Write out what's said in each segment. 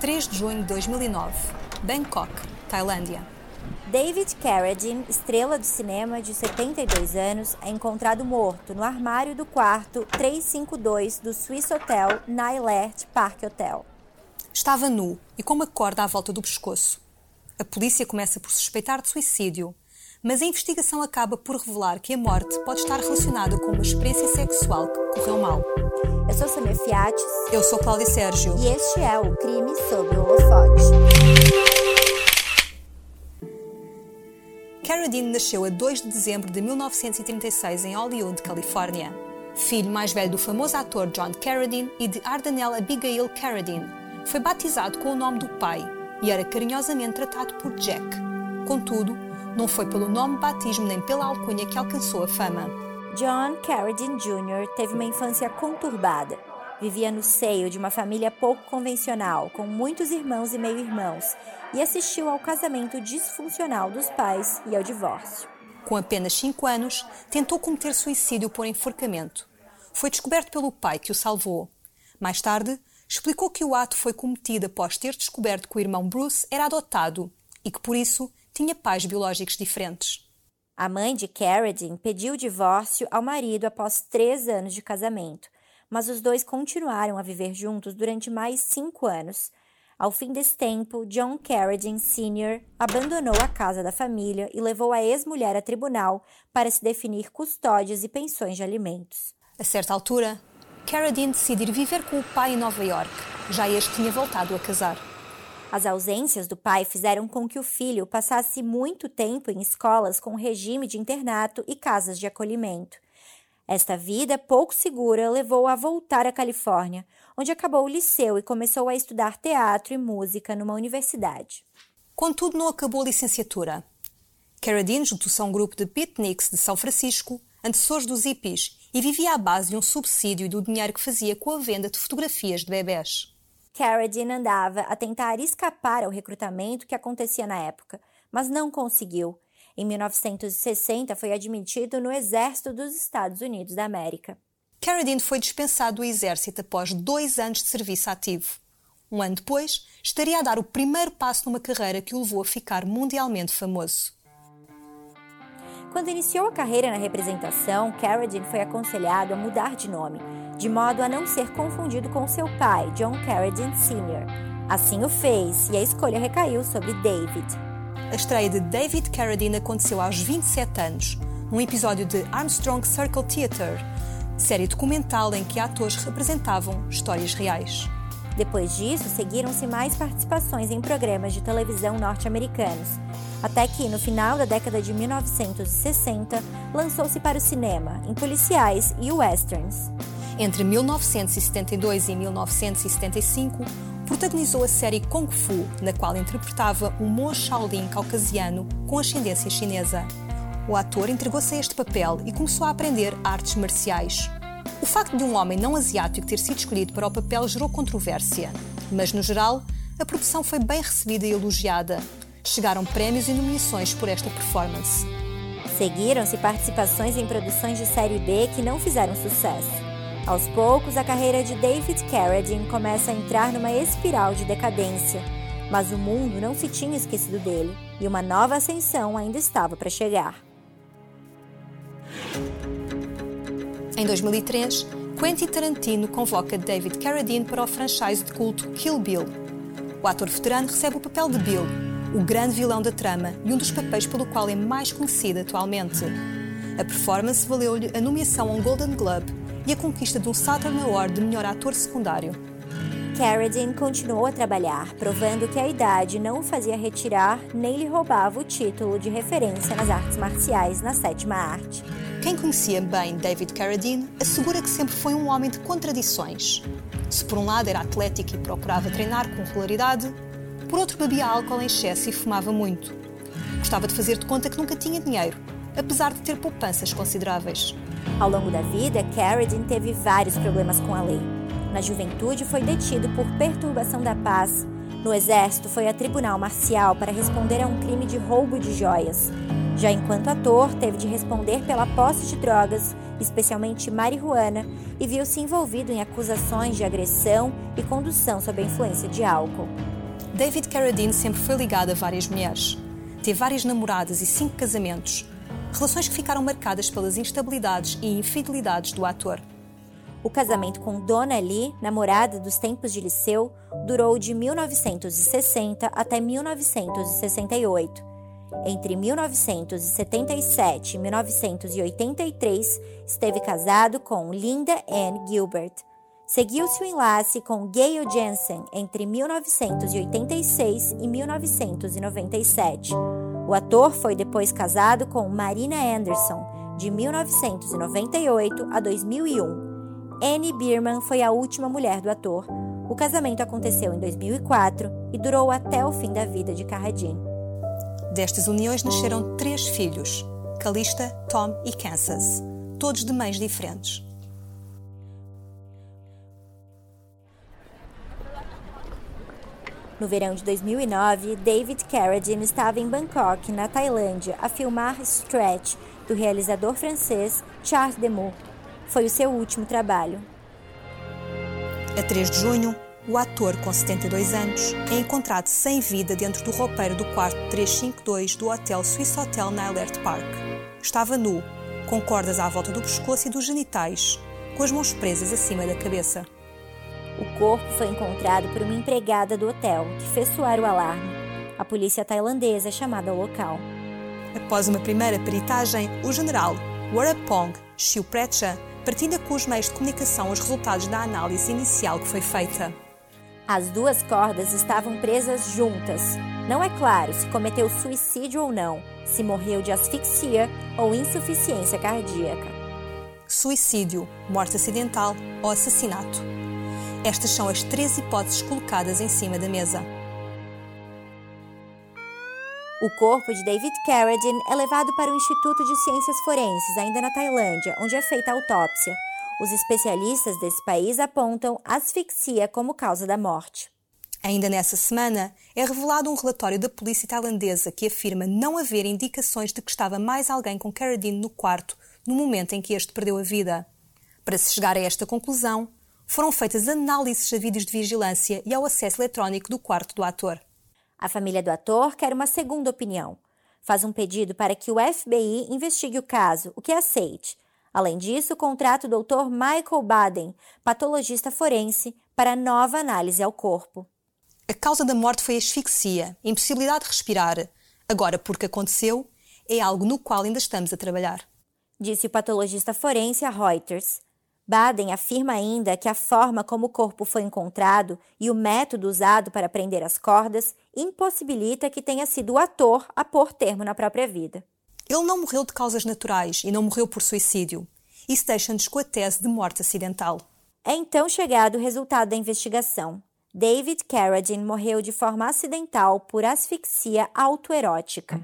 3 de junho de 2009, Bangkok, Tailândia. David Carradine, estrela do cinema de 72 anos, é encontrado morto no armário do quarto 352 do Swiss Hotel Nailert Park Hotel. Estava nu e com uma corda à volta do pescoço. A polícia começa por suspeitar de suicídio, mas a investigação acaba por revelar que a morte pode estar relacionada com uma experiência sexual que correu mal. Eu sou Samir Fiates. Eu sou Cláudia Sérgio. E este é o Crime sob o Holofote. Carradine nasceu a 2 de dezembro de 1936 em Hollywood, Califórnia. Filho mais velho do famoso ator John Carradine e de Ardanelle Abigail Carradine, foi batizado com o nome do pai e era carinhosamente tratado por Jack. Contudo, não foi pelo nome de batismo nem pela alcunha que alcançou a fama. John Carradine Jr. teve uma infância conturbada. Vivia no seio de uma família pouco convencional, com muitos irmãos e meio-irmãos, e assistiu ao casamento disfuncional dos pais e ao divórcio. Com apenas 5 anos, tentou cometer suicídio por enforcamento. Foi descoberto pelo pai que o salvou. Mais tarde, explicou que o ato foi cometido após ter descoberto que o irmão Bruce era adotado e que, por isso, tinha pais biológicos diferentes. A mãe de Carradine pediu o divórcio ao marido após três anos de casamento, mas os dois continuaram a viver juntos durante mais cinco anos. Ao fim desse tempo, John Carradine Sr. abandonou a casa da família e levou a ex-mulher a tribunal para se definir custódias e pensões de alimentos. A certa altura, Carradine decide ir viver com o pai em Nova York. Já este tinha voltado a casar. As ausências do pai fizeram com que o filho passasse muito tempo em escolas com regime de internato e casas de acolhimento. Esta vida pouco segura levou a voltar à Califórnia, onde acabou o liceu e começou a estudar teatro e música numa universidade. Contudo, não acabou a licenciatura. Carradine juntou-se a um grupo de beatniks de São Francisco, antecessores dos hippies, e vivia à base de um subsídio e do dinheiro que fazia com a venda de fotografias de bebés. Carradine andava a tentar escapar ao recrutamento que acontecia na época, mas não conseguiu. Em 1960, foi admitido no Exército dos Estados Unidos da América. Carradine foi dispensado do Exército após dois anos de serviço ativo. Um ano depois, estaria a dar o primeiro passo numa carreira que o levou a ficar mundialmente famoso. Quando iniciou a carreira na representação, Carradine foi aconselhado a mudar de nome, de modo a não ser confundido com seu pai, John Carradine Sr. Assim o fez e a escolha recaiu sobre David. A estreia de David Carradine aconteceu aos 27 anos, num episódio de Armstrong Circle Theatre, série documental em que atores representavam histórias reais. Depois disso, seguiram-se mais participações em programas de televisão norte-americanos, até que, no final da década de 1960, lançou-se para o cinema, em policiais e westerns. Entre 1972 e 1975, protagonizou a série Kung Fu, na qual interpretava um monge Shaolin caucasiano com ascendência chinesa. O ator entregou-se a este papel e começou a aprender artes marciais. O facto de um homem não asiático ter sido escolhido para o papel gerou controvérsia, mas no geral, a produção foi bem recebida e elogiada. Chegaram prémios e nomeações por esta performance. Seguiram-se participações em produções de série B que não fizeram sucesso. Aos poucos, a carreira de David Carradine começa a entrar numa espiral de decadência, mas o mundo não se tinha esquecido dele e uma nova ascensão ainda estava para chegar. Em 2003, Quentin Tarantino convoca David Carradine para o franchise de culto Kill Bill. O ator veterano recebe o papel de Bill, o grande vilão da trama e um dos papéis pelo qual é mais conhecido atualmente. A performance valeu-lhe a nomeação a um Golden Globe e a conquista de um Saturn Award de melhor ator secundário. Carradine continuou a trabalhar, provando que a idade não o fazia retirar nem lhe roubava o título de referência nas artes marciais na sétima arte. Quem conhecia bem David Carradine assegura que sempre foi um homem de contradições. Se por um lado era atlético e procurava treinar com regularidade, por outro bebia álcool em excesso e fumava muito. Gostava de fazer de conta que nunca tinha dinheiro, apesar de ter poupanças consideráveis. Ao longo da vida, Carradine teve vários problemas com a lei. Na juventude, foi detido por perturbação da paz. No exército, foi a tribunal marcial para responder a um crime de roubo de joias. Já enquanto ator, teve de responder pela posse de drogas especialmente marihuana, e viu-se envolvido em acusações de agressão e condução sob a influência de álcool. David Carradine sempre foi ligado a várias mulheres. Teve várias namoradas e cinco casamentos, relações que ficaram marcadas pelas instabilidades e infidelidades do ator. O casamento com Donna Lee, namorada dos tempos de liceu, durou de 1960 até 1968. Entre 1977 e 1983, esteve casado com Linda Ann Gilbert. Seguiu-se o enlace com Gayle Jensen entre 1986 e 1997. O ator foi depois casado com Marina Anderson, de 1998 a 2001 Annie Bierman foi a última mulher do ator. O casamento aconteceu em 2004 e durou até o fim da vida de Carradine. Destas uniões nasceram três filhos: Calista, Tom e Kansas, todos de mães diferentes. No verão de 2009, David Carradine estava em Bangkok, na Tailândia, a filmar Stretch, do realizador francês Charles Demoux foi o seu último trabalho. A 3 de junho, o ator, com 72 anos, é encontrado sem vida dentro do roupeiro do quarto 352 do Hotel Swiss Hotel na Alert Park. Estava nu, com cordas à volta do pescoço e dos genitais, com as mãos presas acima da cabeça. O corpo foi encontrado por uma empregada do hotel, que fez soar o alarme. A polícia tailandesa é chamada ao local. Após uma primeira peritagem, o general Warapong Shiuprecha partilha com os meios de comunicação os resultados da análise inicial que foi feita. As duas cordas estavam presas juntas. Não é claro se cometeu suicídio ou não, se morreu de asfixia ou insuficiência cardíaca. Suicídio, morte acidental ou assassinato. Estas são as três hipóteses colocadas em cima da mesa. O corpo de David Carradine é levado para o Instituto de Ciências Forenses, ainda na Tailândia, onde é feita a autópsia. Os especialistas desse país apontam asfixia como causa da morte. Ainda nessa semana, é revelado um relatório da polícia tailandesa que afirma não haver indicações de que estava mais alguém com Carradine no quarto no momento em que este perdeu a vida. Para se chegar a esta conclusão, foram feitas análises a vídeos de vigilância e ao acesso eletrónico do quarto do ator. A família do ator quer uma segunda opinião. Faz um pedido para que o FBI investigue o caso, o que aceite. Além disso, contrata o Dr. Michael Baden, patologista forense, para nova análise ao corpo. A causa da morte foi asfixia, impossibilidade de respirar. Agora, porque aconteceu, é algo no qual ainda estamos a trabalhar. Disse o patologista forense a Reuters. Baden afirma ainda que a forma como o corpo foi encontrado e o método usado para prender as cordas impossibilita que tenha sido o ator a pôr termo na própria vida. Ele não morreu de causas naturais e não morreu por suicídio. Isso deixa-nos com a tese de morte acidental. É então chegado o resultado da investigação. David Carradine morreu de forma acidental por asfixia autoerótica.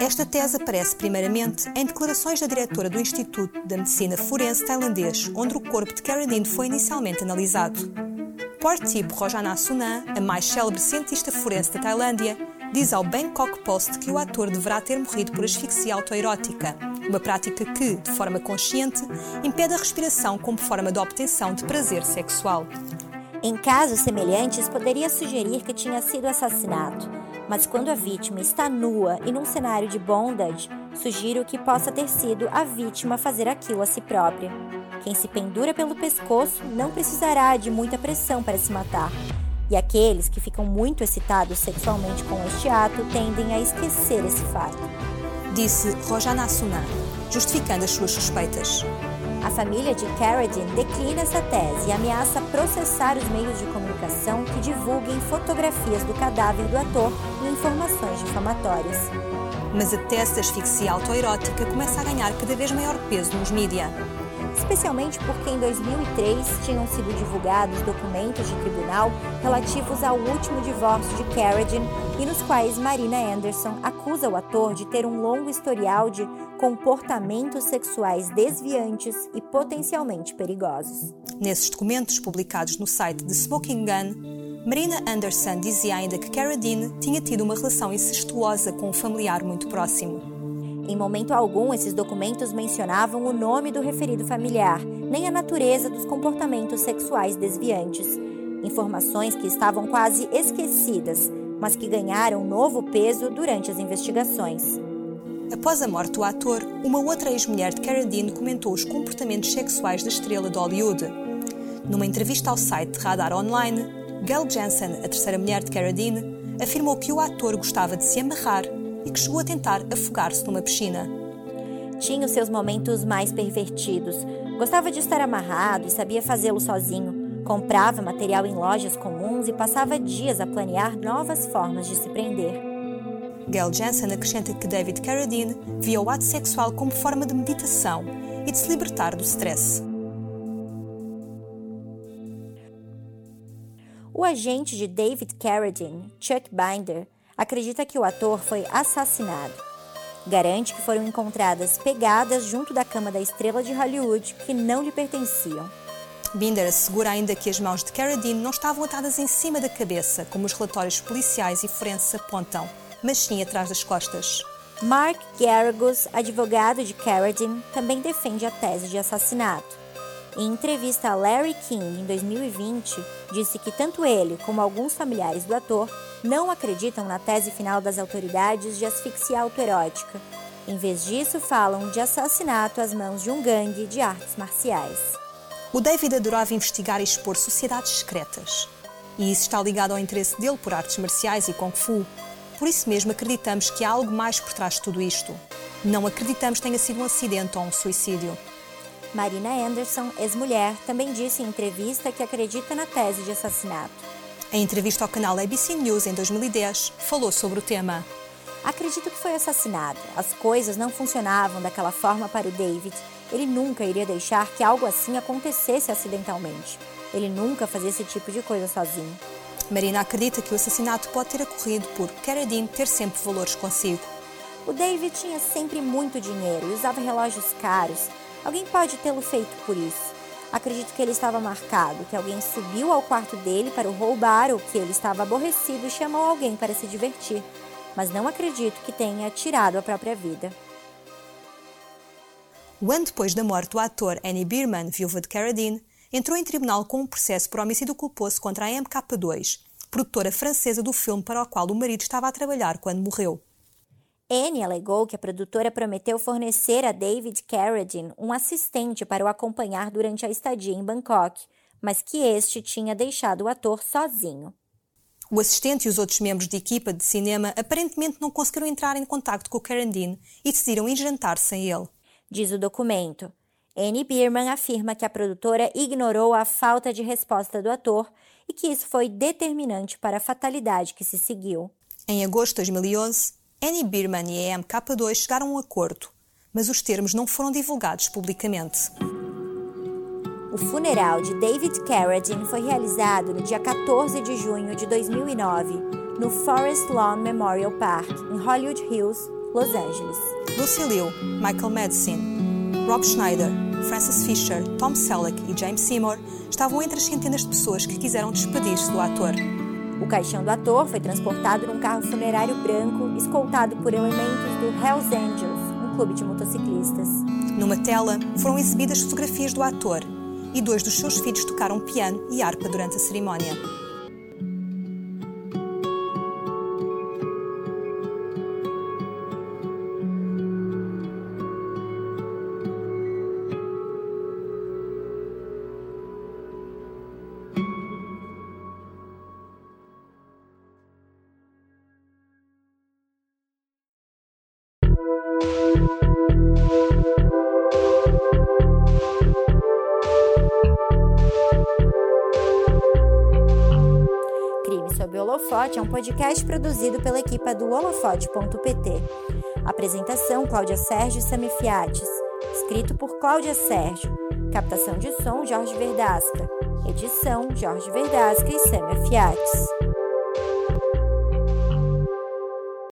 Esta tese aparece primeiramente em declarações da diretora do Instituto da Medicina Forense tailandês, onde o corpo de Carradine foi inicialmente analisado. Partip Rojana Sunan, a mais célebre cientista forense da Tailândia, diz ao Bangkok Post que o ator deverá ter morrido por asfixia autoerótica, uma prática que, de forma consciente, impede a respiração como forma de obtenção de prazer sexual. Em casos semelhantes, poderia sugerir que tinha sido assassinato, mas quando a vítima está nua e num cenário de bondage, sugiro que possa ter sido a vítima fazer aquilo a si própria. Quem se pendura pelo pescoço não precisará de muita pressão para se matar. E aqueles que ficam muito excitados sexualmente com este ato tendem a esquecer esse fato. Disse Rojana Sunan, justificando as suas suspeitas. A família de Carradine declina essa tese e ameaça processar os meios de comunicação que divulguem fotografias do cadáver do ator e informações difamatórias. Mas a tese da asfixia autoerótica começa a ganhar cada vez maior peso nos mídias especialmente porque em 2003 tinham sido divulgados documentos de tribunal relativos ao último divórcio de Carradine e nos quais Marina Anderson acusa o ator de ter um longo historial de comportamentos sexuais desviantes e potencialmente perigosos. Nesses documentos publicados no site The Smoking Gun, Marina Anderson dizia ainda que Carradine tinha tido uma relação incestuosa com um familiar muito próximo. Em momento algum, esses documentos mencionavam o nome do referido familiar, nem a natureza dos comportamentos sexuais desviantes. Informações que estavam quase esquecidas, mas que ganharam novo peso durante as investigações. Após a morte do ator, uma outra ex-mulher de Carradine comentou os comportamentos sexuais da estrela de Hollywood. Numa entrevista ao site Radar Online, Gail Jensen, a terceira mulher de Carradine, afirmou que o ator gostava de se amarrar e que chegou a tentar afogar-se numa piscina. Tinha os seus momentos mais pervertidos. Gostava de estar amarrado e sabia fazê-lo sozinho. Comprava material em lojas comuns e passava dias a planear novas formas de se prender. Gail Jensen acrescenta que David Carradine via o ato sexual como forma de meditação e de se libertar do stress. O agente de David Carradine, Chuck Binder, acredita que o ator foi assassinado. Garante que foram encontradas pegadas junto da cama da estrela de Hollywood que não lhe pertenciam. Binder assegura ainda que as mãos de Carradine não estavam atadas em cima da cabeça, como os relatórios policiais e forenses apontam, mas sim atrás das costas. Mark Garagos, advogado de Carradine, também defende a tese de assassinato. Em entrevista a Larry King em 2020, disse que tanto ele como alguns familiares do ator não acreditam na tese final das autoridades de asfixia autoerótica. Em vez disso, falam de assassinato às mãos de um gangue de artes marciais. O David adorava investigar e expor sociedades secretas. E isso está ligado ao interesse dele por artes marciais e Kung Fu. Por isso mesmo acreditamos que há algo mais por trás de tudo isto. Não acreditamos tenha sido um acidente ou um suicídio. Marina Anderson, ex-mulher, também disse em entrevista que acredita na tese de assassinato. Em entrevista ao canal ABC News em 2010, falou sobre o tema. Acredito que foi assassinado. As coisas não funcionavam daquela forma para o David. Ele nunca iria deixar que algo assim acontecesse acidentalmente. Ele nunca fazia esse tipo de coisa sozinho. Marina acredita que o assassinato pode ter ocorrido por Carradine ter sempre valores consigo. O David tinha sempre muito dinheiro e usava relógios caros. Alguém pode tê-lo feito por isso. Acredito que ele estava marcado, que alguém subiu ao quarto dele para o roubar ou que ele estava aborrecido e chamou alguém para se divertir. Mas não acredito que tenha tirado a própria vida. Um ano depois da morte do ator Annie Bierman, viúva de Carradine, entrou em tribunal com um processo por homicídio culposo contra a MK2, produtora francesa do filme para o qual o marido estava a trabalhar quando morreu. Anne alegou que a produtora prometeu fornecer a David Carradine um assistente para o acompanhar durante a estadia em Bangkok, mas que este tinha deixado o ator sozinho. O assistente e os outros membros de equipa de cinema aparentemente não conseguiram entrar em contato com Carradine e decidiram ir jantar sem ele. Diz o documento. Annie Bierman afirma que a produtora ignorou a falta de resposta do ator e que isso foi determinante para a fatalidade que se seguiu. Em agosto de 2011, Annie Bierman e a MK2 chegaram a um acordo, mas os termos não foram divulgados publicamente. O funeral de David Carradine foi realizado no dia 14 de junho de 2009, no Forest Lawn Memorial Park, em Hollywood Hills, Los Angeles. Lucy Liu, Michael Madsen, Rob Schneider, Francis Fisher, Tom Selleck e James Seymour estavam entre as centenas de pessoas que quiseram despedir-se do ator. O caixão do ator foi transportado num carro funerário branco, escoltado por elementos do Hells Angels, um clube de motociclistas. Numa tela foram exibidas fotografias do ator e dois dos seus filhos tocaram piano e harpa durante a cerimónia. Holofote é um podcast produzido pela equipa do holofote.pt. Apresentação: Cláudia Sérgio e Sami Fiates. Escrito por Cláudia Sérgio. Captação de som: Jorge Verdasca. Edição: Jorge Verdasca e Samia Fiates.